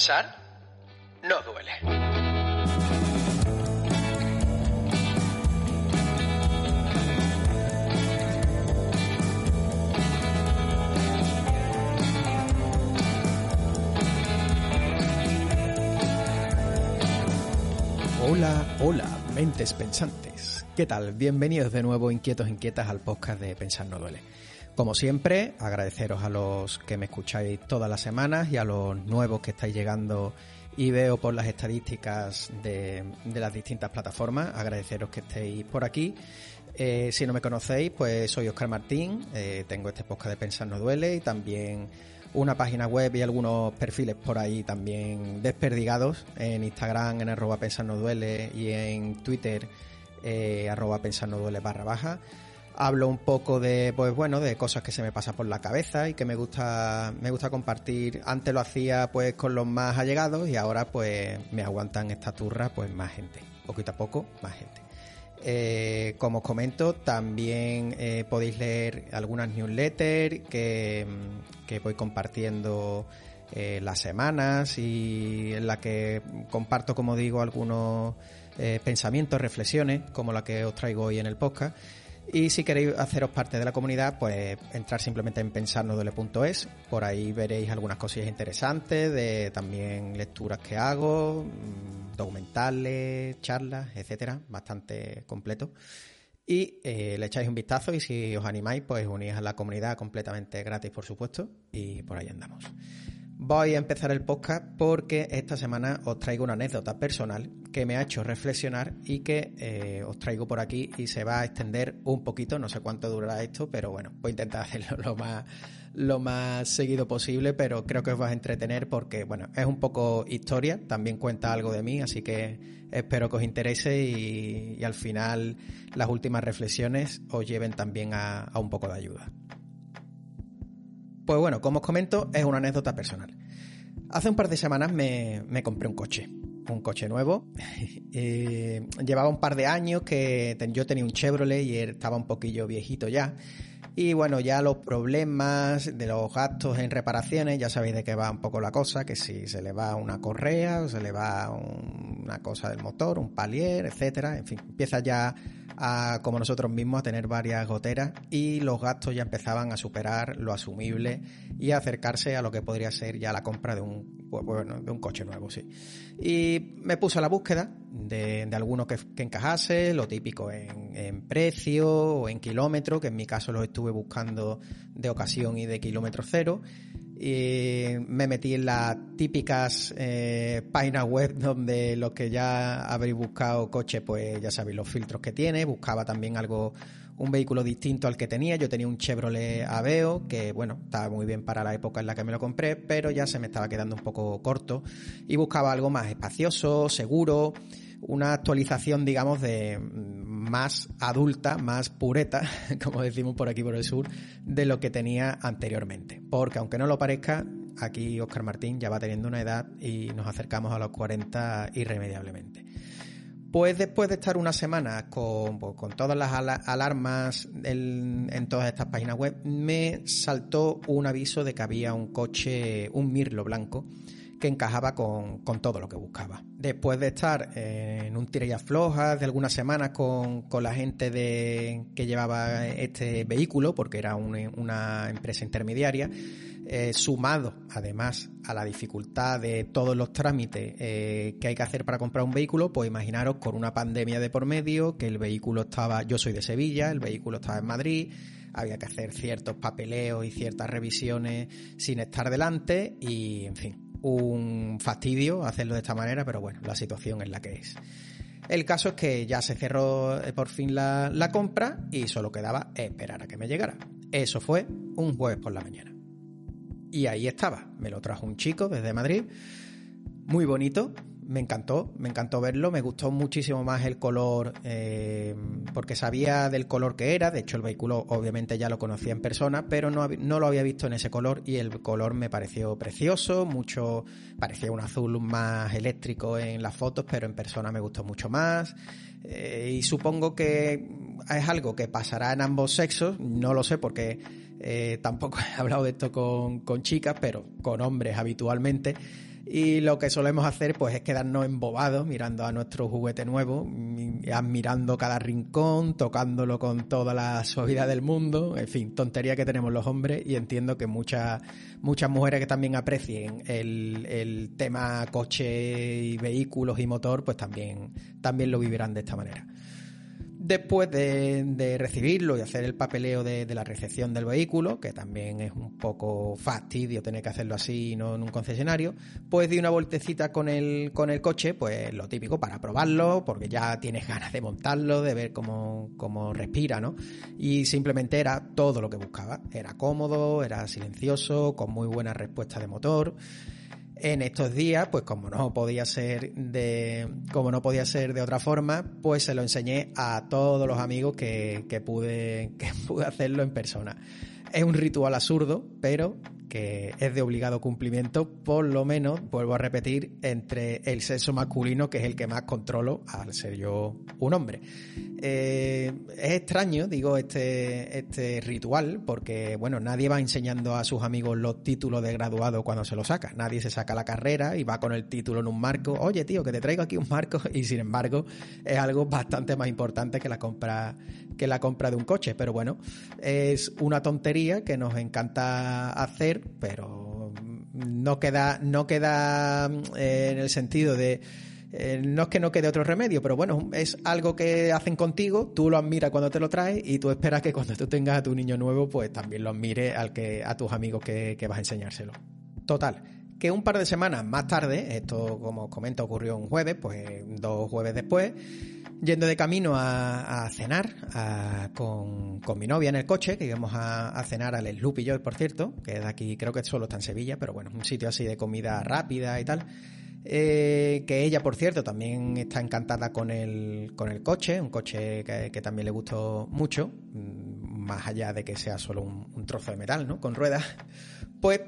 Pensar no duele. Hola, hola, mentes pensantes. ¿Qué tal? Bienvenidos de nuevo, inquietos, inquietas, al podcast de Pensar no duele. Como siempre, agradeceros a los que me escucháis todas las semanas y a los nuevos que estáis llegando y veo por las estadísticas de, las distintas plataformas. Agradeceros que estéis por aquí. Eh, si no me conocéis, pues soy Oscar Martín, eh, tengo este podcast de Pensar no duele y también una página web y algunos perfiles por ahí también desperdigados en Instagram en arroba pensar no duele y en Twitter eh, arroba pensar no duele barra baja hablo un poco de, pues bueno, de cosas que se me pasan por la cabeza y que me gusta, me gusta compartir. Antes lo hacía pues con los más allegados y ahora pues me aguantan esta turra pues más gente. Poquito a poco, más gente. Eh, como os comento, también eh, podéis leer algunas newsletters que, que voy compartiendo eh, las semanas y en la que comparto, como digo, algunos pensamientos, reflexiones, como la que os traigo hoy en el podcast. Y si queréis haceros parte de la comunidad, pues entrar simplemente en pensarnodole.es. Por ahí veréis algunas cosillas interesantes de también lecturas que hago, mm, documentales, charlas, etcétera, bastante completo. Y eh, le echáis un vistazo y si os animáis, pues unís a la comunidad completamente gratis, por supuesto, y por ahí andamos. Voy a empezar el podcast porque esta semana os traigo una anécdota personal que me ha hecho reflexionar y que eh, os traigo por aquí y se va a extender un poquito, no sé cuánto durará esto, pero bueno, voy a intentar hacerlo lo más, lo más seguido posible, pero creo que os va a entretener porque, bueno, es un poco historia, también cuenta algo de mí, así que espero que os interese y, al final las últimas reflexiones os lleven también a un poco de ayuda. Pues bueno, como os comento, es una anécdota personal. Hace un par de semanas me, compré un coche, un coche nuevo. Eh, llevaba un par de años que yo tenía un Chevrolet y estaba un poquillo viejito ya. Y bueno, ya los problemas de los gastos en reparaciones, ya sabéis de qué va un poco la cosa, que si se le va una correa o se le va una cosa del motor, un palier, etcétera, en fin, empieza ya a, como nosotros mismos, a tener varias goteras y los gastos ya empezaban a superar lo asumible y a acercarse a lo que podría ser ya la compra de un, pues, de un coche nuevo, sí. Y me puse a la búsqueda de, de alguno que, encajase, lo típico en, en precio o en kilómetro, que en mi caso lo estuve buscando de ocasión y de kilómetro cero y me metí en las típicas eh, páginas web donde los que ya habéis buscado coche, pues ya sabéis los filtros que tiene. Buscaba también algo, un vehículo distinto al que tenía. Yo tenía un Chevrolet Aveo que, bueno, estaba muy bien para la época en la que me lo compré, pero ya se me estaba quedando un poco corto y buscaba algo más espacioso, seguro una actualización, digamos, de más adulta, más pureta, como decimos por aquí por el sur, de lo que tenía anteriormente. Porque aunque no lo parezca, aquí Oscar Martín ya va teniendo una edad y nos acercamos a los 40 irremediablemente. Pues después de estar una semana con, pues, todas las alarmas en, todas estas páginas web, me saltó un aviso de que había un coche, un Mirlo blanco, que encajaba con, todo lo que buscaba. Después de estar en un tira flojas de algunas semanas con, la gente de, que llevaba este vehículo, porque era una empresa intermediaria, eh, sumado además a la dificultad de todos los trámites eh, que hay que hacer para comprar un vehículo, pues imaginaros con una pandemia de por medio, que el vehículo estaba, yo soy de Sevilla, el vehículo estaba en Madrid, había que hacer ciertos papeleos y ciertas revisiones sin estar delante y, en fin, un fastidio hacerlo de esta manera, pero bueno, la situación es la que es. El caso es que ya se cerró eh, por fin la, la compra y solo quedaba esperar a que me llegara. Eso fue un jueves por la mañana. Y ahí estaba, me lo trajo un chico desde Madrid, muy bonito, me encantó, me encantó verlo, me gustó muchísimo más el color, eh, porque sabía del color que era, de hecho el vehículo obviamente ya lo conocía en persona, pero no, no lo había visto en ese color y el color me pareció precioso, mucho, parecía un azul más eléctrico en las fotos, pero en persona me gustó mucho más. Eh, y supongo que es algo que pasará en ambos sexos, no lo sé porque eh, tampoco he hablado de esto con, con chicas, pero con hombres habitualmente Y lo que solemos hacer pues es quedarnos embobados mirando a nuestro juguete nuevo, admirando cada rincón, tocándolo con toda la suavidad del mundo, en fin, tontería que tenemos los hombres y entiendo que muchas muchas mujeres que también aprecien el, el tema coche y vehículos y motor pues también, también lo vivirán de esta manera. Después de, recibirlo y hacer el papeleo de, la recepción del vehículo, que también es un poco fastidio tener que hacerlo así y no en un concesionario, pues di una vueltecita con el, con el coche, pues lo típico para probarlo, porque ya tienes ganas de montarlo, de ver cómo, cómo respira, ¿no? Y simplemente era todo lo que buscaba. Era cómodo, era silencioso, con muy buena respuesta de motor en estos días, pues como no podía ser de, como no podía ser de otra forma, pues se lo enseñé a todos los amigos que, que pude, que pude hacerlo en persona. Es un ritual absurdo, pero que es de obligado cumplimiento, por lo menos, vuelvo a repetir, entre el sexo masculino, que es el que más controlo, al ser yo un hombre. Eh, es extraño, digo, este, este ritual, porque, bueno, nadie va enseñando a sus amigos los títulos de graduado cuando se lo saca. Nadie se saca la carrera y va con el título en un marco. Oye, tío, que te traigo aquí un marco. Y sin embargo, es algo bastante más importante que la compra, que la compra de un coche. Pero bueno, es una tontería que nos encanta hacer pero no queda, no queda eh, en el sentido de eh, no es que no quede otro remedio, pero bueno, es algo que hacen contigo, tú lo admiras cuando te lo traes y tú esperas que cuando tú tengas a tu niño nuevo, pues también lo admire al que, a tus amigos que, que vas a enseñárselo. Total, que un par de semanas más tarde, esto como os comento ocurrió un jueves, pues dos jueves después, yendo de camino a, cenar con, mi novia en el coche, que íbamos a, cenar al Sloop y yo, por cierto, que es de aquí, creo que solo está en Sevilla, pero bueno, un sitio así de comida rápida y tal. Eh, que ella, por cierto, también está encantada con el, con el coche, un coche que, también le gustó mucho, mm, más allá de que sea solo un, un trozo de metal, ¿no? Con ruedas. Pues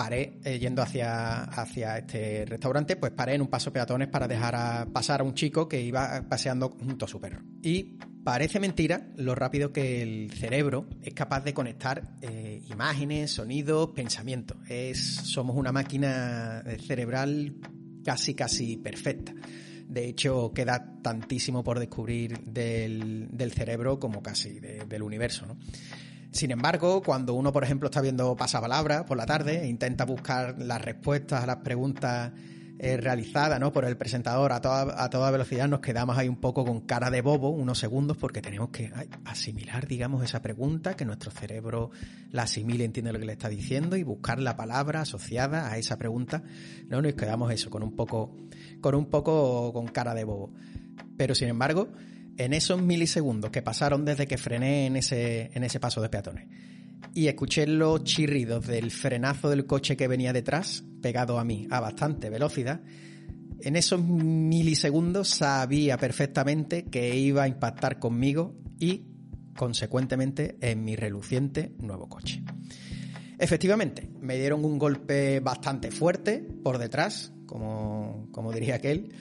paré eh, yendo hacia, hacia este restaurante, pues paré en un paso peatones para dejar pasar a un chico que iba paseando junto a su perro. Y parece mentira lo rápido que el cerebro es capaz de conectar eh, imágenes, sonidos, pensamientos. Es, somos una máquina cerebral casi, casi perfecta. De hecho, queda tantísimo por descubrir del, cerebro como casi del universo. Sin embargo, cuando uno, por ejemplo, está viendo pasapalabra por la tarde e intenta buscar las respuestas a las preguntas eh, realizadas ¿no? por el presentador a toda, a toda velocidad, nos quedamos ahí un poco con cara de bobo unos segundos porque tenemos que asimilar, digamos, esa pregunta, que nuestro cerebro la asimile, entiende lo que le está diciendo y buscar la palabra asociada a esa pregunta. No nos quedamos eso, con un poco, con un poco con cara de bobo. Pero sin embargo, en esos milisegundos que pasaron desde que frené en ese, en ese paso de peatones y escuché los chirridos del frenazo del coche que venía detrás, pegado a mí a bastante velocidad, en esos milisegundos sabía perfectamente que iba a impactar conmigo y, consecuentemente, en mi reluciente nuevo coche. Efectivamente, me dieron un golpe bastante fuerte por detrás, como, como diría aquel,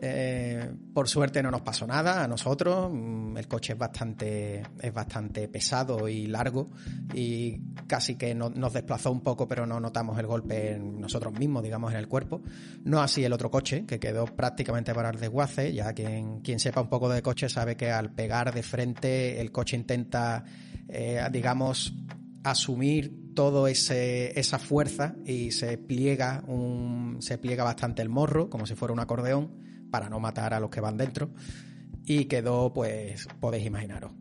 eh, por suerte no nos pasó nada a nosotros. Mm, el coche es bastante, es bastante pesado y largo y casi que nos desplazó un poco, pero no notamos el golpe en nosotros mismos, digamos, en el cuerpo. No así el otro coche, que quedó prácticamente para el desguace. Ya quien, quien sepa un poco de coche sabe que al pegar de frente el coche intenta, eh, digamos, asumir ese esa fuerza y se pliega un se pliega bastante el morro como si fuera un acordeón para no matar a los que van dentro. Y quedó, pues, podéis imaginaros,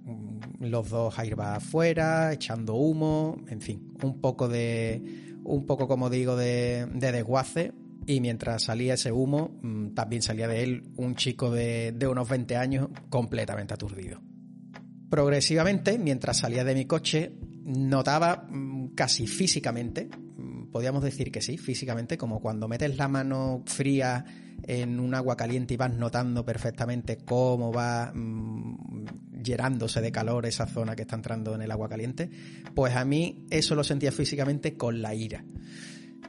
los dos va afuera, echando humo, en fin, un poco de, un poco como digo, de, desguace. Y mientras salía ese humo, mm, también salía de él un chico de, de unos 20 años completamente aturdido. Progresivamente, mientras salía de mi coche, notaba mm, casi físicamente, mm, podríamos decir que sí, físicamente, como cuando metes la mano fría en un agua caliente y vas notando perfectamente cómo va mm, llenándose de calor esa zona que está entrando en el agua caliente, pues a mí eso lo sentía físicamente con la ira.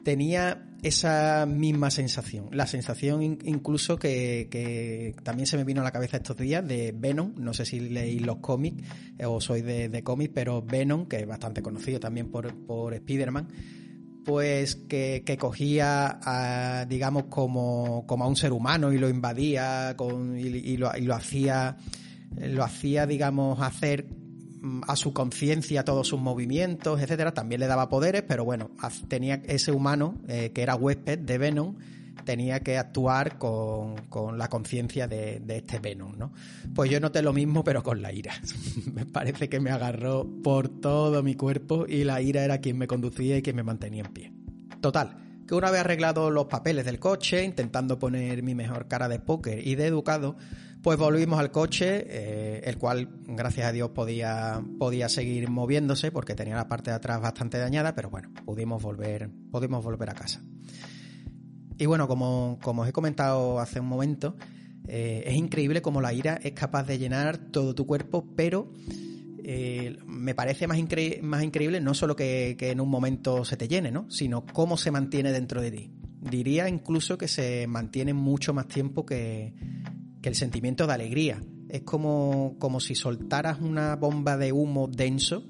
Tenía esa misma sensación, la sensación incluso que, también se me vino a la cabeza estos días de Venom, no sé si leí los cómics eh, o soy de, de cómics, pero Venom, que es bastante conocido también por, por Spider-Man, pues que, cogía, digamos, como, como, a un ser humano y lo invadía con, y, lo, y lo hacía, lo hacía, digamos, hacer mm, a su conciencia todos sus movimientos, etcétera, también le daba poderes, pero bueno, tenía ese humano eh, que era huésped de Venom tenía que actuar con, la conciencia de, este Venom, ¿no? Pues yo noté lo mismo, pero con la ira. me parece que me agarró por todo mi cuerpo y la ira era quien me conducía y quien me mantenía en pie. Total, que una vez arreglado los papeles del coche, intentando poner mi mejor cara de póker y de educado, pues volvimos al coche, eh, el cual, gracias a Dios, podía, podía seguir moviéndose porque tenía la parte de atrás bastante dañada, pero bueno, pudimos volver, pudimos volver a casa. Y bueno, como, os he comentado hace un momento, eh, es increíble cómo la ira es capaz de llenar todo tu cuerpo, pero eh, me parece más, más increíble no solo que, en un momento se te llene, ¿no? sino cómo se mantiene dentro de ti. Diría incluso que se mantiene mucho más tiempo que, el sentimiento de alegría. Es como, como si soltaras una bomba de humo denso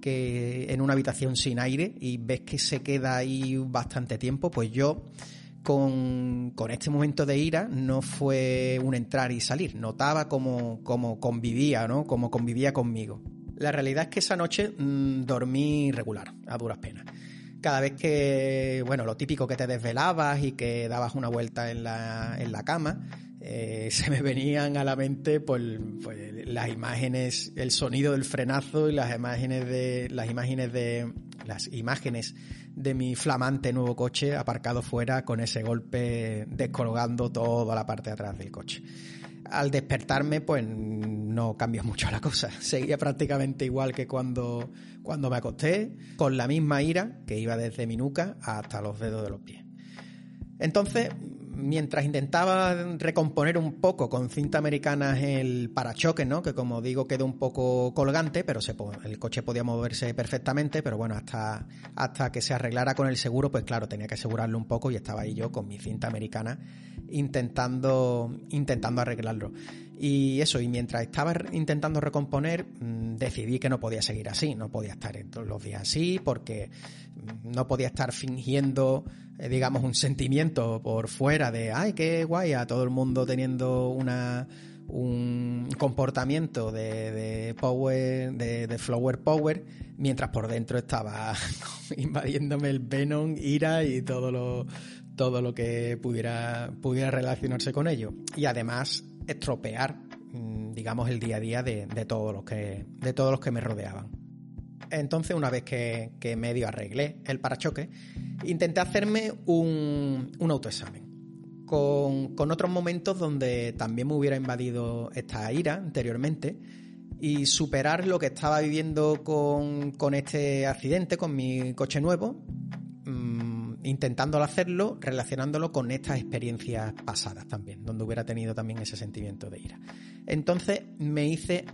que en una habitación sin aire y ves que se queda ahí bastante tiempo, pues yo con, este momento de ira no fue un entrar y salir, notaba cómo, convivía, ¿no? Cómo convivía conmigo. La realidad es que esa noche mm, dormí regular, a duras penas. Cada vez que, bueno, lo típico que te desvelabas y que dabas una vuelta en la, en la cama, eh, se me venían a la mente pues, pues, las imágenes, el sonido del frenazo y las imágenes de las imágenes de las imágenes de mi flamante nuevo coche aparcado fuera con ese golpe descolgando toda la parte de atrás del coche. Al despertarme, pues no cambió mucho la cosa. Seguía prácticamente igual que cuando, cuando me acosté, con la misma ira que iba desde mi nuca hasta los dedos de los pies. Entonces, mientras intentaba recomponer un poco con cinta americana el parachoque, ¿no? Que como digo quedó un poco colgante, pero se, el coche podía moverse perfectamente, pero bueno, hasta, hasta que se arreglara con el seguro, pues claro, tenía que asegurarlo un poco y estaba ahí yo con mi cinta americana intentando, intentando arreglarlo. Y eso, y mientras estaba intentando recomponer, mm, decidí que no podía seguir así, no podía estar todos los días así, porque mm, no podía estar fingiendo, digamos, un sentimiento por fuera de, ay, qué guay, a todo el mundo teniendo una un comportamiento de, power, de, de, flower power, mientras por dentro estaba invadiéndome el Venom, ira y todo lo, todo lo que pudiera, pudiera relacionarse con ello. Y además estropear, mm, digamos, el día a día de, todos, los que, de todos los que me rodeaban. Entonces, una vez que, medio arreglé el parachoque, intenté hacerme un, autoexamen. Con, otros momentos donde también me hubiera invadido esta ira anteriormente y superar lo que estaba viviendo con, con este accidente, con mi coche nuevo, intentándolo hacerlo, relacionándolo con estas experiencias pasadas también, donde hubiera tenido también ese sentimiento de ira. Entonces me hice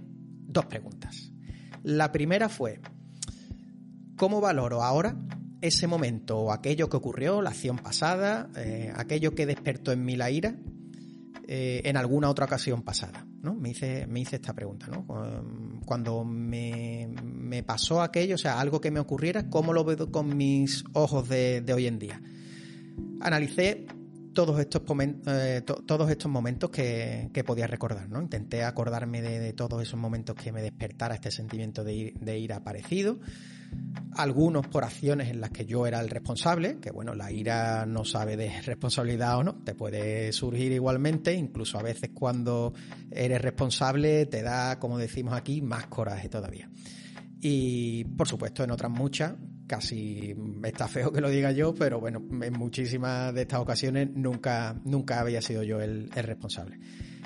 dos preguntas. La primera fue, ¿cómo valoro ahora ese momento o aquello que ocurrió, la acción pasada, eh, aquello que despertó en mí la ira, eh, en alguna otra ocasión pasada? ¿no? Me hice, me hice esta pregunta, ¿no? Cuando me, pasó aquello, o sea, algo que me ocurriera, ¿cómo lo veo con mis ojos de, hoy en día? Analicé todos estos, eh, todos estos momentos que, podía recordar, ¿no? Intenté acordarme de, todos esos momentos que me despertara este sentimiento de, de ira aparecido algunos por acciones en las que yo era el responsable, que bueno, la ira no sabe de responsabilidad o no, te puede surgir igualmente, incluso a veces cuando eres responsable te da, como decimos aquí, más coraje todavía. Y por supuesto en otras muchas, casi está feo que lo diga yo, pero bueno, en muchísimas de estas ocasiones nunca, nunca había sido yo el, el responsable.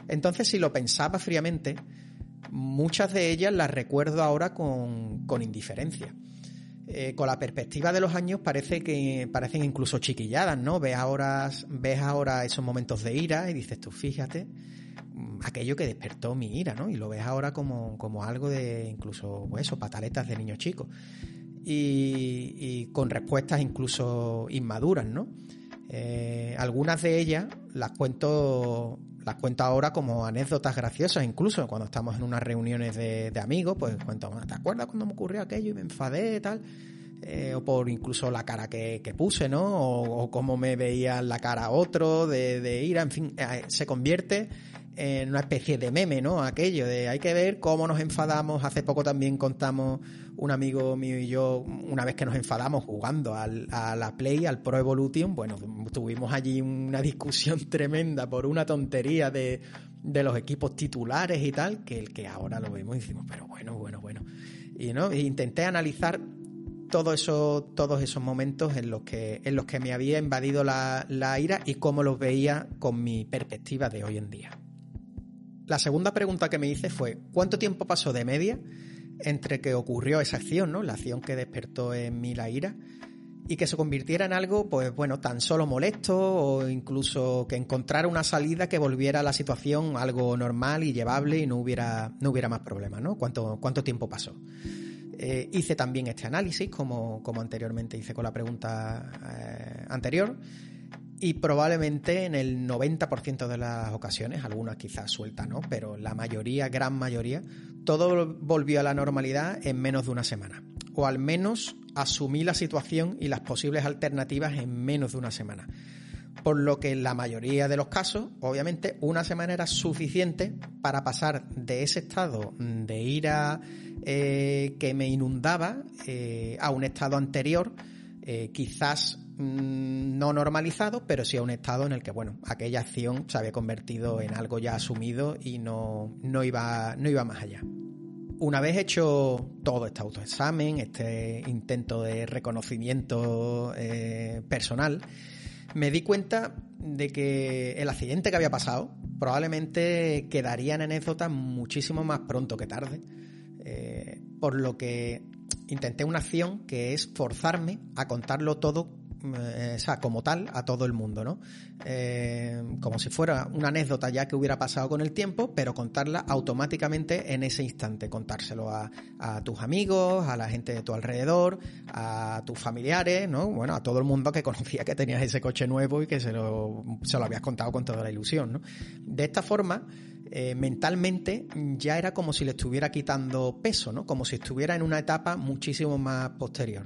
Entonces, si lo pensaba fríamente, muchas de ellas las recuerdo ahora con, con indiferencia eh, con la perspectiva de los años parece que parecen incluso chiquilladas, ¿no? Ves ahora, ves ahora esos momentos de ira y dices tú, fíjate, mm, aquello que despertó mi ira, ¿no? Y lo ves ahora como, como algo de incluso, pues eso, pataletas de niños chicos. Y, y, con respuestas incluso inmaduras, ¿no? Eh, algunas de ellas las cuento las cuento ahora como anécdotas graciosas, incluso cuando estamos en unas reuniones de, amigos, pues cuento, ¿te acuerdas cuando me ocurrió aquello y me enfadé tal? eh, o por incluso la cara que, puse, ¿no? O, cómo me veía la cara otro de, de ira, en fin, eh, se convierte en una especie de meme, ¿no? Aquello de hay que ver cómo nos enfadamos. Hace poco también contamos un amigo mío y yo, una vez que nos enfadamos jugando al, a la Play, al Pro Evolution, bueno, tuvimos allí una discusión tremenda por una tontería de, de los equipos titulares y tal, que el que ahora lo vemos y decimos, pero bueno, bueno, bueno. Y no, e intenté analizar todo eso, todos esos momentos en los que, en los que me había invadido la, la ira y cómo los veía con mi perspectiva de hoy en día. La segunda pregunta que me hice fue, ¿cuánto tiempo pasó de media entre que ocurrió esa acción, ¿no? La acción que despertó en mí la ira y que se convirtiera en algo, pues bueno, tan solo molesto o incluso que encontrara una salida que volviera a la situación algo normal y llevable y no hubiera, no hubiera más problemas, ¿no? ¿Cuánto, cuánto tiempo pasó? Eh, hice también este análisis, como, como anteriormente hice con la pregunta eh, anterior, y probablemente en el 90% de las ocasiones, algunas quizás sueltas no, pero la mayoría, gran mayoría, todo volvió a la normalidad en menos de una semana. O al menos asumí la situación y las posibles alternativas en menos de una semana. Por lo que en la mayoría de los casos, obviamente, una semana era suficiente para pasar de ese estado de ira eh, que me inundaba eh, a un estado anterior, eh, quizás Mm, no normalizado, pero sí a un estado en el que, bueno, aquella acción se había convertido en algo ya asumido y no, no, iba, no iba más allá. Una vez hecho todo este autoexamen, este intento de reconocimiento eh, personal, me di cuenta de que el accidente que había pasado probablemente quedaría en anécdota muchísimo más pronto que tarde. Eh, por lo que intenté una acción que es forzarme a contarlo todo eh, o sea, como tal, a todo el mundo, ¿no? Eh, como si fuera una anécdota ya que hubiera pasado con el tiempo, pero contarla automáticamente en ese instante, contárselo a, tus amigos, a la gente de tu alrededor, a tus familiares, ¿no? Bueno, a todo el mundo que conocía que tenías ese coche nuevo y que se lo, se lo habías contado con toda la ilusión, ¿no? De esta forma, eh, mentalmente ya era como si le estuviera quitando peso, ¿no? Como si estuviera en una etapa muchísimo más posterior.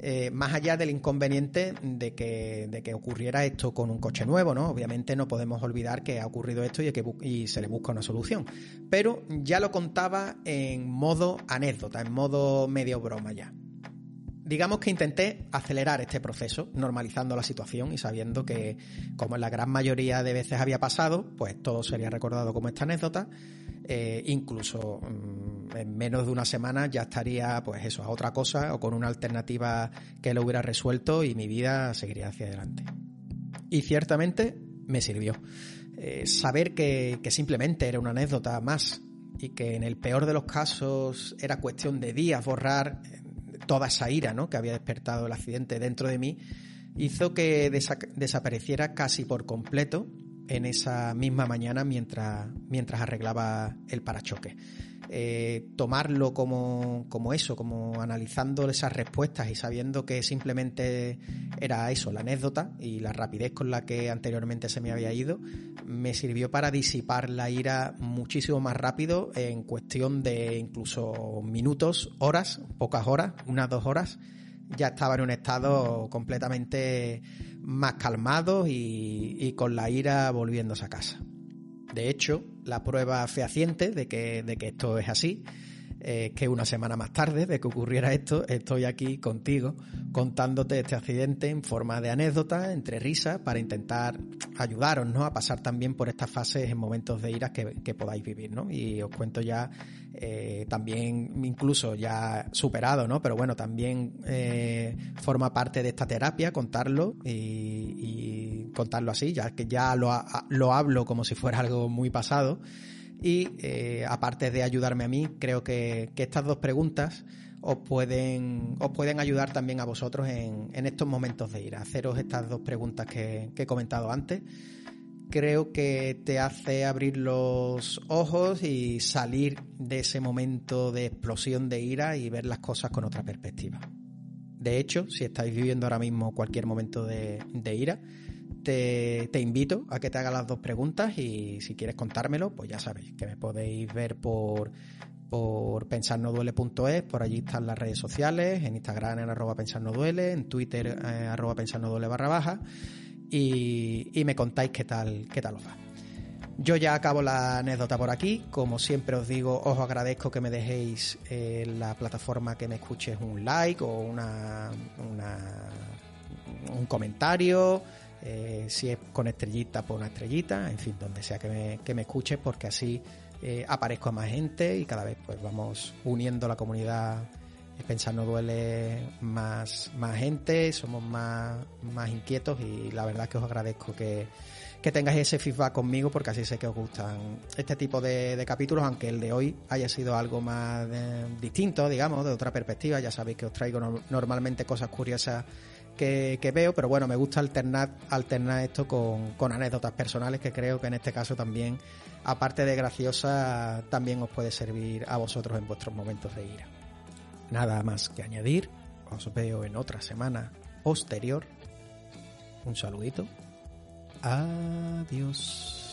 Eh, más allá del inconveniente de que, de que ocurriera esto con un coche nuevo, ¿no? Obviamente no podemos olvidar que ha ocurrido esto y, que y se le busca una solución. Pero ya lo contaba en modo anécdota, en modo medio broma ya. Digamos que intenté acelerar este proceso, normalizando la situación y sabiendo que, como en la gran mayoría de veces había pasado, pues todo sería recordado como esta anécdota. Eh, incluso mm, en menos de una semana ya estaría, pues eso, a otra cosa o con una alternativa que lo hubiera resuelto y mi vida seguiría hacia adelante. Y ciertamente me sirvió. Eh, saber que, que simplemente era una anécdota más y que en el peor de los casos era cuestión de días borrar toda esa ira ¿no? que había despertado el accidente dentro de mí, hizo que desapareciera casi por completo en esa misma mañana mientras, mientras arreglaba el parachoque. Eh, tomarlo como, como, eso, como analizando esas respuestas y sabiendo que simplemente era eso, la anécdota y la rapidez con la que anteriormente se me había ido, me sirvió para disipar la ira muchísimo más rápido en cuestión de incluso minutos, horas, pocas horas, unas dos horas, ya estaba en un estado completamente más calmado y, con la ira volviéndose a casa. De hecho, la prueba fehaciente de que, de que esto es así eh, que una semana más tarde de que ocurriera esto, estoy aquí contigo contándote este accidente en forma de anécdota, entre risas, para intentar ayudaros ¿no? a pasar también por estas fases en momentos de iras que, podáis vivir. ¿no? Y os cuento ya eh, también, incluso ya superado, ¿no? pero bueno, también eh, forma parte de esta terapia contarlo y, contarlo así, ya que ya lo, lo hablo como si fuera algo muy pasado y eh, aparte de ayudarme a mí, creo que, estas dos preguntas os pueden, os pueden ayudar también a vosotros en, estos momentos de ira. Haceros estas dos preguntas que, he comentado antes. Creo que te hace abrir los ojos y salir de ese momento de explosión de ira y ver las cosas con otra perspectiva. De hecho, si estáis viviendo ahora mismo cualquier momento de ira, te, invito a que te haga las dos preguntas y si quieres contármelo, pues ya sabéis que me podéis ver por, por pensarnoduele.es, por allí están las redes sociales, en Instagram en arroba pensarnoduele, en Twitter eh, arroba pensarnoduele barra baja y, me contáis qué tal, qué tal os va. Yo ya acabo la anécdota por aquí, como siempre os digo, os agradezco que me dejéis en la plataforma que me escuches un like o una, una un comentario, eh, si es con estrellita, por una estrellita, en fin, donde sea que me, que me escuches, porque así eh, aparezco a más gente y cada vez pues vamos uniendo la comunidad Pensar no duele más, más gente, somos más, más inquietos y la verdad es que os agradezco que, que tengáis ese feedback conmigo porque así sé que os gustan este tipo de, capítulos, aunque el de hoy haya sido algo más eh, distinto, digamos, de otra perspectiva. Ya sabéis que os traigo normalmente cosas curiosas que, veo, pero bueno, me gusta alternar, alternar esto con, con anécdotas personales que creo que en este caso también, aparte de graciosa, también os puede servir a vosotros en vuestros momentos de ira. Nada más que añadir, os veo en otra semana posterior. Un saludito. Adiós.